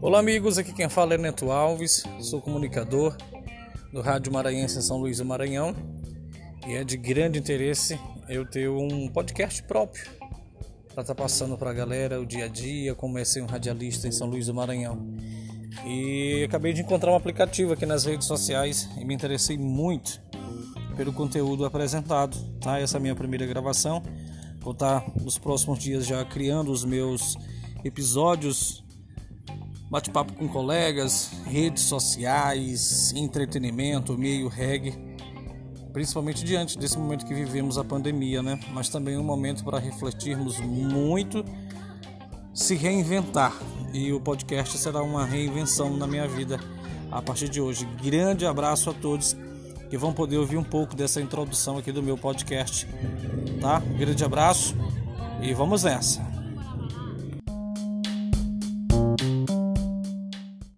Olá amigos, aqui quem fala é Neto Alves, sou comunicador do Rádio Maranhense São Luís do Maranhão e é de grande interesse eu ter um podcast próprio para estar tá passando para a galera o dia a dia, como é ser um radialista em São Luís do Maranhão. E acabei de encontrar um aplicativo aqui nas redes sociais e me interessei muito pelo conteúdo apresentado, tá? Essa é a minha primeira gravação. Vou estar tá, nos próximos dias já criando os meus episódios bate-papo com colegas, redes sociais, entretenimento, meio reggae, principalmente diante desse momento que vivemos a pandemia, né? Mas também um momento para refletirmos muito, se reinventar. E o podcast será uma reinvenção na minha vida a partir de hoje. Grande abraço a todos que vão poder ouvir um pouco dessa introdução aqui do meu podcast, tá? Grande abraço e vamos nessa.